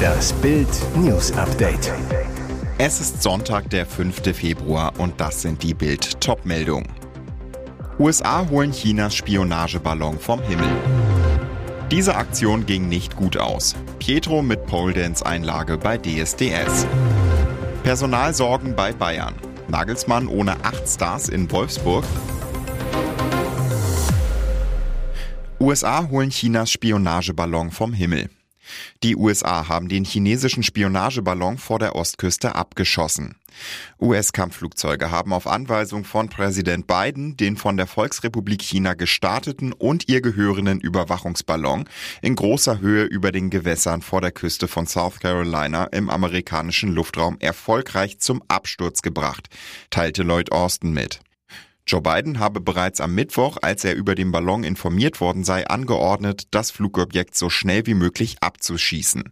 Das Bild News Update. Es ist Sonntag, der 5. Februar und das sind die Bild Topmeldungen. USA holen Chinas Spionageballon vom Himmel. Diese Aktion ging nicht gut aus. Pietro mit Pole Dance Einlage bei DSDS. Personalsorgen bei Bayern. Nagelsmann ohne acht Stars in Wolfsburg. USA holen Chinas Spionageballon vom Himmel. Die USA haben den chinesischen Spionageballon vor der Ostküste abgeschossen. US-Kampfflugzeuge haben auf Anweisung von Präsident Biden den von der Volksrepublik China gestarteten und ihr gehörenden Überwachungsballon in großer Höhe über den Gewässern vor der Küste von South Carolina im amerikanischen Luftraum erfolgreich zum Absturz gebracht, teilte Lloyd Austin mit. Joe Biden habe bereits am Mittwoch, als er über den Ballon informiert worden sei, angeordnet, das Flugobjekt so schnell wie möglich abzuschießen,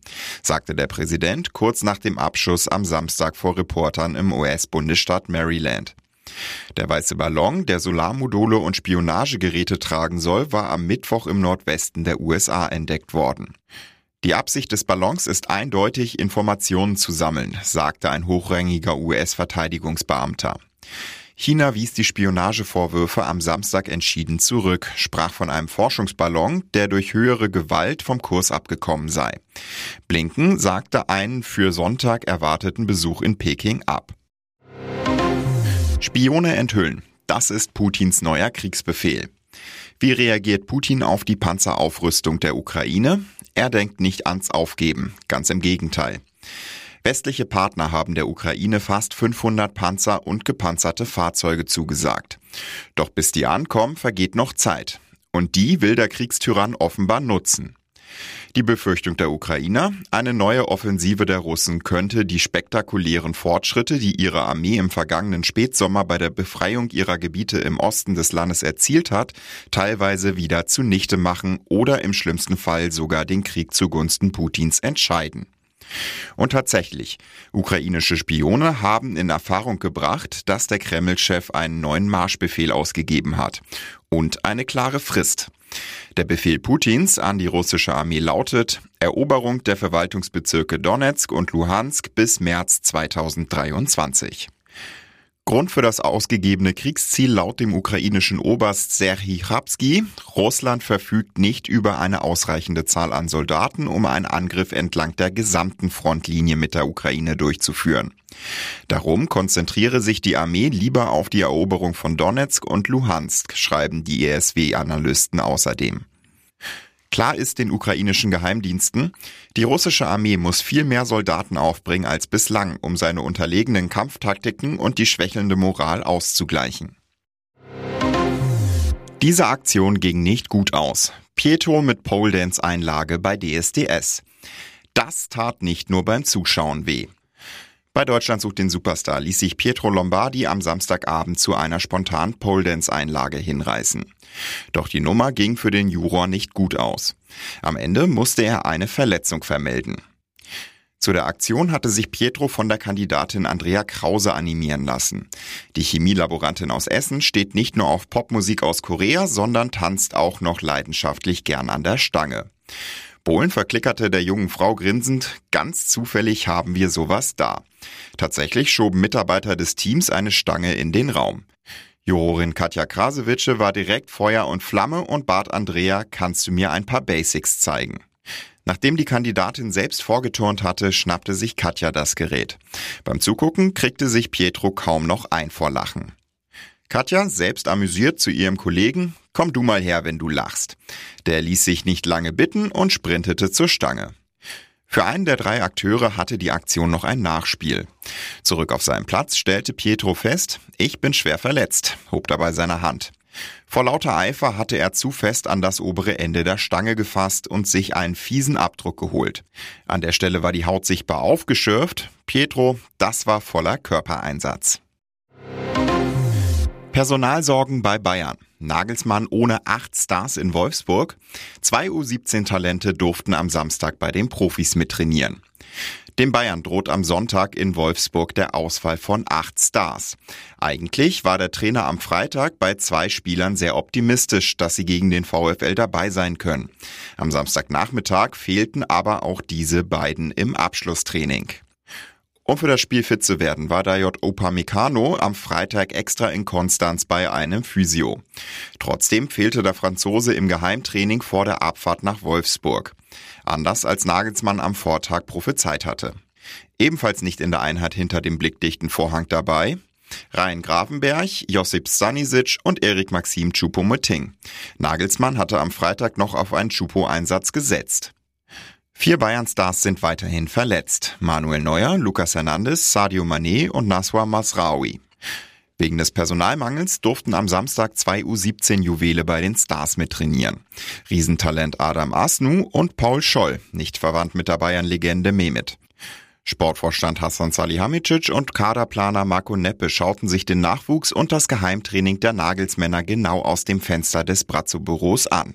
sagte der Präsident kurz nach dem Abschuss am Samstag vor Reportern im US-Bundesstaat Maryland. Der weiße Ballon, der Solarmodule und Spionagegeräte tragen soll, war am Mittwoch im Nordwesten der USA entdeckt worden. Die Absicht des Ballons ist eindeutig, Informationen zu sammeln, sagte ein hochrangiger US-Verteidigungsbeamter. China wies die Spionagevorwürfe am Samstag entschieden zurück, sprach von einem Forschungsballon, der durch höhere Gewalt vom Kurs abgekommen sei. Blinken sagte einen für Sonntag erwarteten Besuch in Peking ab. Spione enthüllen. Das ist Putins neuer Kriegsbefehl. Wie reagiert Putin auf die Panzeraufrüstung der Ukraine? Er denkt nicht ans Aufgeben, ganz im Gegenteil. Westliche Partner haben der Ukraine fast 500 Panzer und gepanzerte Fahrzeuge zugesagt. Doch bis die ankommen, vergeht noch Zeit. Und die will der Kriegstyrann offenbar nutzen. Die Befürchtung der Ukrainer, eine neue Offensive der Russen könnte die spektakulären Fortschritte, die ihre Armee im vergangenen Spätsommer bei der Befreiung ihrer Gebiete im Osten des Landes erzielt hat, teilweise wieder zunichte machen oder im schlimmsten Fall sogar den Krieg zugunsten Putins entscheiden. Und tatsächlich, ukrainische Spione haben in Erfahrung gebracht, dass der Kreml-Chef einen neuen Marschbefehl ausgegeben hat. Und eine klare Frist. Der Befehl Putins an die russische Armee lautet Eroberung der Verwaltungsbezirke Donetsk und Luhansk bis März 2023. Grund für das ausgegebene Kriegsziel laut dem ukrainischen Oberst Serhii Chabsky, Russland verfügt nicht über eine ausreichende Zahl an Soldaten, um einen Angriff entlang der gesamten Frontlinie mit der Ukraine durchzuführen. Darum konzentriere sich die Armee lieber auf die Eroberung von Donetsk und Luhansk, schreiben die ESW-Analysten außerdem. Klar ist den ukrainischen Geheimdiensten, die russische Armee muss viel mehr Soldaten aufbringen als bislang, um seine unterlegenen Kampftaktiken und die schwächelnde Moral auszugleichen. Diese Aktion ging nicht gut aus. Pietro mit Pole Dance Einlage bei DSDS. Das tat nicht nur beim Zuschauen weh. Bei Deutschland sucht den Superstar ließ sich Pietro Lombardi am Samstagabend zu einer spontanen Pole Dance Einlage hinreißen. Doch die Nummer ging für den Juror nicht gut aus. Am Ende musste er eine Verletzung vermelden. Zu der Aktion hatte sich Pietro von der Kandidatin Andrea Krause animieren lassen. Die Chemielaborantin aus Essen steht nicht nur auf Popmusik aus Korea, sondern tanzt auch noch leidenschaftlich gern an der Stange. Bohlen verklickerte der jungen Frau grinsend, ganz zufällig haben wir sowas da. Tatsächlich schoben Mitarbeiter des Teams eine Stange in den Raum. Jurorin Katja Krasewitsche war direkt Feuer und Flamme und bat Andrea, kannst du mir ein paar Basics zeigen? Nachdem die Kandidatin selbst vorgeturnt hatte, schnappte sich Katja das Gerät. Beim Zugucken kriegte sich Pietro kaum noch ein vor Lachen. Katja, selbst amüsiert zu ihrem Kollegen, komm du mal her, wenn du lachst. Der ließ sich nicht lange bitten und sprintete zur Stange. Für einen der drei Akteure hatte die Aktion noch ein Nachspiel. Zurück auf seinen Platz stellte Pietro fest, ich bin schwer verletzt, hob dabei seine Hand. Vor lauter Eifer hatte er zu fest an das obere Ende der Stange gefasst und sich einen fiesen Abdruck geholt. An der Stelle war die Haut sichtbar aufgeschürft. Pietro, das war voller Körpereinsatz. Personalsorgen bei Bayern. Nagelsmann ohne acht Stars in Wolfsburg. Zwei U17-Talente durften am Samstag bei den Profis mittrainieren. Dem Bayern droht am Sonntag in Wolfsburg der Ausfall von acht Stars. Eigentlich war der Trainer am Freitag bei zwei Spielern sehr optimistisch, dass sie gegen den VfL dabei sein können. Am Samstagnachmittag fehlten aber auch diese beiden im Abschlusstraining. Um für das Spiel fit zu werden, war Dayot Opamecano am Freitag extra in Konstanz bei einem Physio. Trotzdem fehlte der Franzose im Geheimtraining vor der Abfahrt nach Wolfsburg. Anders als Nagelsmann am Vortag prophezeit hatte. Ebenfalls nicht in der Einheit hinter dem blickdichten Vorhang dabei, Ryan Grafenberg, Josip Stanisic und Erik Maxim Choupo-Moting. Nagelsmann hatte am Freitag noch auf einen Choupo-Einsatz gesetzt. Vier Bayern-Stars sind weiterhin verletzt. Manuel Neuer, Lucas Hernandez, Sadio Mané und Naswa Masraoui. Wegen des Personalmangels durften am Samstag zwei U17-Juwele bei den Stars mittrainieren. Riesentalent Adam Asnu und Paul Scholl, nicht verwandt mit der Bayern-Legende Mehmet. Sportvorstand Hassan Salihamidzic und Kaderplaner Marco Neppe schauten sich den Nachwuchs und das Geheimtraining der Nagelsmänner genau aus dem Fenster des Brazzo-Büros an.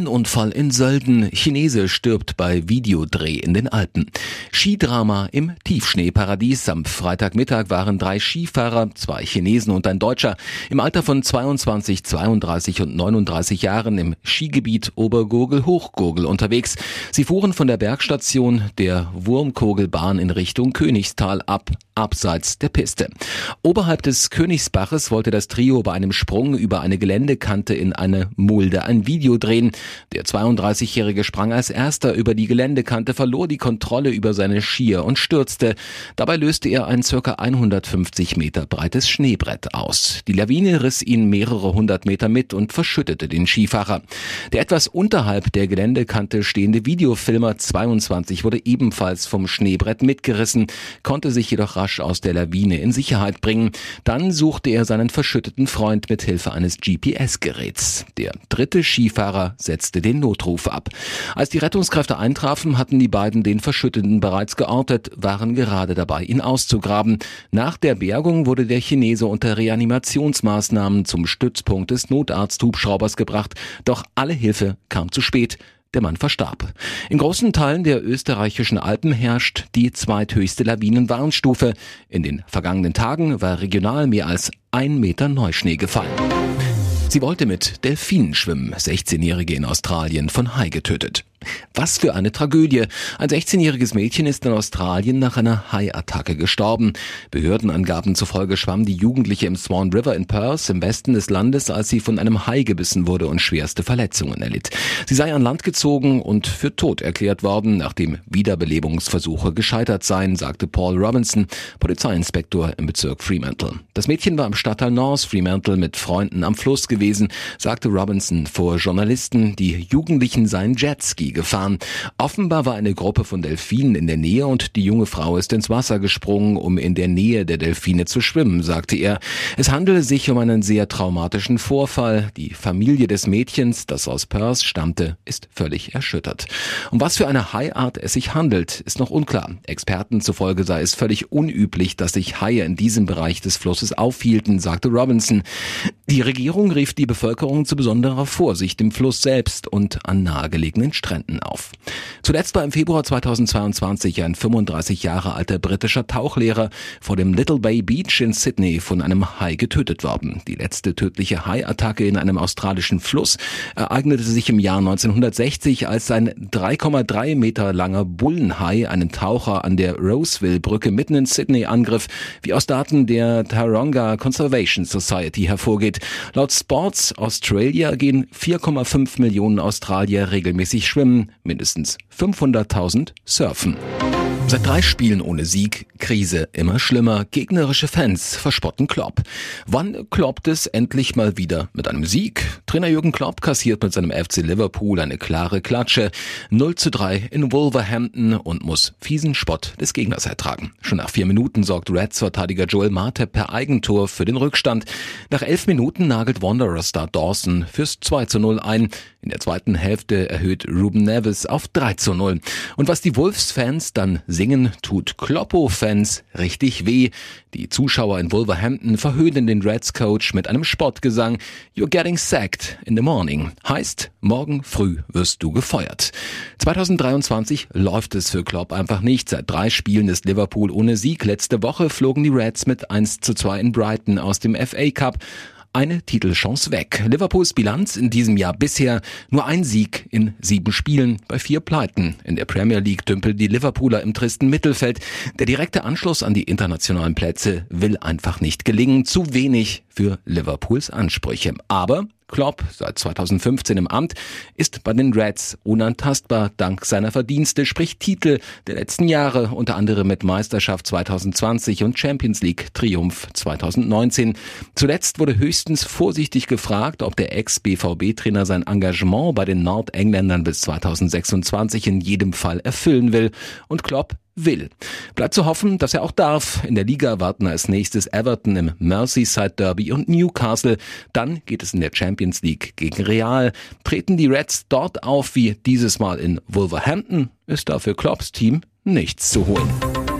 Lawinenunfall in Sölden. Chinese stirbt bei Videodreh in den Alpen. Skidrama im Tiefschneeparadies. Am Freitagmittag waren drei Skifahrer, zwei Chinesen und ein Deutscher, im Alter von 22, 32 und 39 Jahren im Skigebiet Obergurgel-Hochgurgel unterwegs. Sie fuhren von der Bergstation der Wurmkogelbahn in Richtung Königstal ab, abseits der Piste. Oberhalb des Königsbaches wollte das Trio bei einem Sprung über eine Geländekante in eine Mulde ein Video drehen. Der 32-Jährige sprang als erster über die Geländekante, verlor die Kontrolle über seine Skier und stürzte. Dabei löste er ein circa 150 Meter breites Schneebrett aus. Die Lawine riss ihn mehrere hundert Meter mit und verschüttete den Skifahrer. Der etwas unterhalb der Geländekante stehende Videofilmer 22 wurde ebenfalls vom Schneebrett mitgerissen, konnte sich jedoch rasch aus der Lawine in Sicherheit bringen. Dann suchte er seinen verschütteten Freund mit Hilfe eines GPS-Geräts. Der dritte Skifahrer setzte den Notruf ab. Als die Rettungskräfte eintrafen, hatten die beiden den Verschütteten bereits geortet, waren gerade dabei, ihn auszugraben. Nach der Bergung wurde der Chinese unter Reanimationsmaßnahmen zum Stützpunkt des Notarzthubschraubers gebracht, doch alle Hilfe kam zu spät. Der Mann verstarb. In großen Teilen der österreichischen Alpen herrscht die zweithöchste Lawinenwarnstufe. In den vergangenen Tagen war regional mehr als ein Meter Neuschnee gefallen. Sie wollte mit Delfinen schwimmen, 16-Jährige in Australien von Hai getötet. Was für eine Tragödie. Ein 16-jähriges Mädchen ist in Australien nach einer Haiattacke gestorben. Behördenangaben zufolge schwamm die Jugendliche im Swan River in Perth im Westen des Landes, als sie von einem Hai gebissen wurde und schwerste Verletzungen erlitt. Sie sei an Land gezogen und für tot erklärt worden, nachdem Wiederbelebungsversuche gescheitert seien, sagte Paul Robinson, Polizeiinspektor im Bezirk Fremantle. Das Mädchen war im Stadtteil North Fremantle mit Freunden am Fluss gewesen, sagte Robinson vor Journalisten, die Jugendlichen seien Jetski gefahren. Offenbar war eine Gruppe von Delfinen in der Nähe und die junge Frau ist ins Wasser gesprungen, um in der Nähe der Delfine zu schwimmen, sagte er. Es handele sich um einen sehr traumatischen Vorfall. Die Familie des Mädchens, das aus Perth stammte, ist völlig erschüttert. Um was für eine Haiart es sich handelt, ist noch unklar. Experten zufolge sei es völlig unüblich, dass sich Haie in diesem Bereich des Flusses aufhielten, sagte Robinson. Die Regierung rief die Bevölkerung zu besonderer Vorsicht im Fluss selbst und an nahegelegenen Stränden. Stränden auf. Zuletzt war im Februar 2022 ein 35 Jahre alter britischer Tauchlehrer vor dem Little Bay Beach in Sydney von einem Hai getötet worden. Die letzte tödliche Hai-Attacke in einem australischen Fluss ereignete sich im Jahr 1960, als ein 3,3 Meter langer Bullenhai einen Taucher an der Roseville-Brücke mitten in Sydney angriff, wie aus Daten der Taronga Conservation Society hervorgeht. Laut Sports Australia gehen 4,5 Millionen Australier regelmäßig schwimmen schwimmen, mindestens 500.000 surfen. Seit drei Spielen ohne Sieg, Krise immer schlimmer, gegnerische Fans verspotten Klopp. Wann kloppt es endlich mal wieder mit einem Sieg? Trainer Jürgen Klopp kassiert mit seinem FC Liverpool eine klare Klatsche. 0 zu 3 in Wolverhampton und muss fiesen Spott des Gegners ertragen. Schon nach vier Minuten sorgt Reds-Verteidiger Joel Matip per Eigentor für den Rückstand. Nach elf Minuten nagelt Wanderer-Star Dawson fürs 2 zu 0 ein. In der zweiten Hälfte erhöht Ruben Neves auf 3 zu 0. Und was die Wolves-Fans dann singen, tut Kloppo-Fans richtig weh. Die Zuschauer in Wolverhampton verhöhnen den Reds-Coach mit einem Sportgesang You're getting sacked in the morning. Heißt, morgen früh wirst du gefeuert. 2023 läuft es für Klopp einfach nicht. Seit drei Spielen ist Liverpool ohne Sieg. Letzte Woche flogen die Reds mit 1 zu 2 in Brighton aus dem FA Cup eine Titelchance weg. Liverpools Bilanz in diesem Jahr bisher nur ein Sieg in sieben Spielen bei vier Pleiten. In der Premier League dümpeln die Liverpooler im tristen Mittelfeld. Der direkte Anschluss an die internationalen Plätze will einfach nicht gelingen. Zu wenig für Liverpools Ansprüche. Aber Klopp, seit 2015 im Amt, ist bei den Reds unantastbar dank seiner Verdienste, sprich Titel der letzten Jahre, unter anderem mit Meisterschaft 2020 und Champions League Triumph 2019. Zuletzt wurde höchstens vorsichtig gefragt, ob der Ex-BVB-Trainer sein Engagement bei den Nordengländern bis 2026 in jedem Fall erfüllen will. Und Klopp will. Bleibt zu hoffen, dass er auch darf. In der Liga warten als nächstes Everton im Merseyside Derby und Newcastle. Dann geht es in der Champions League gegen Real. Treten die Reds dort auf wie dieses Mal in Wolverhampton, ist dafür Klopps Team nichts zu holen.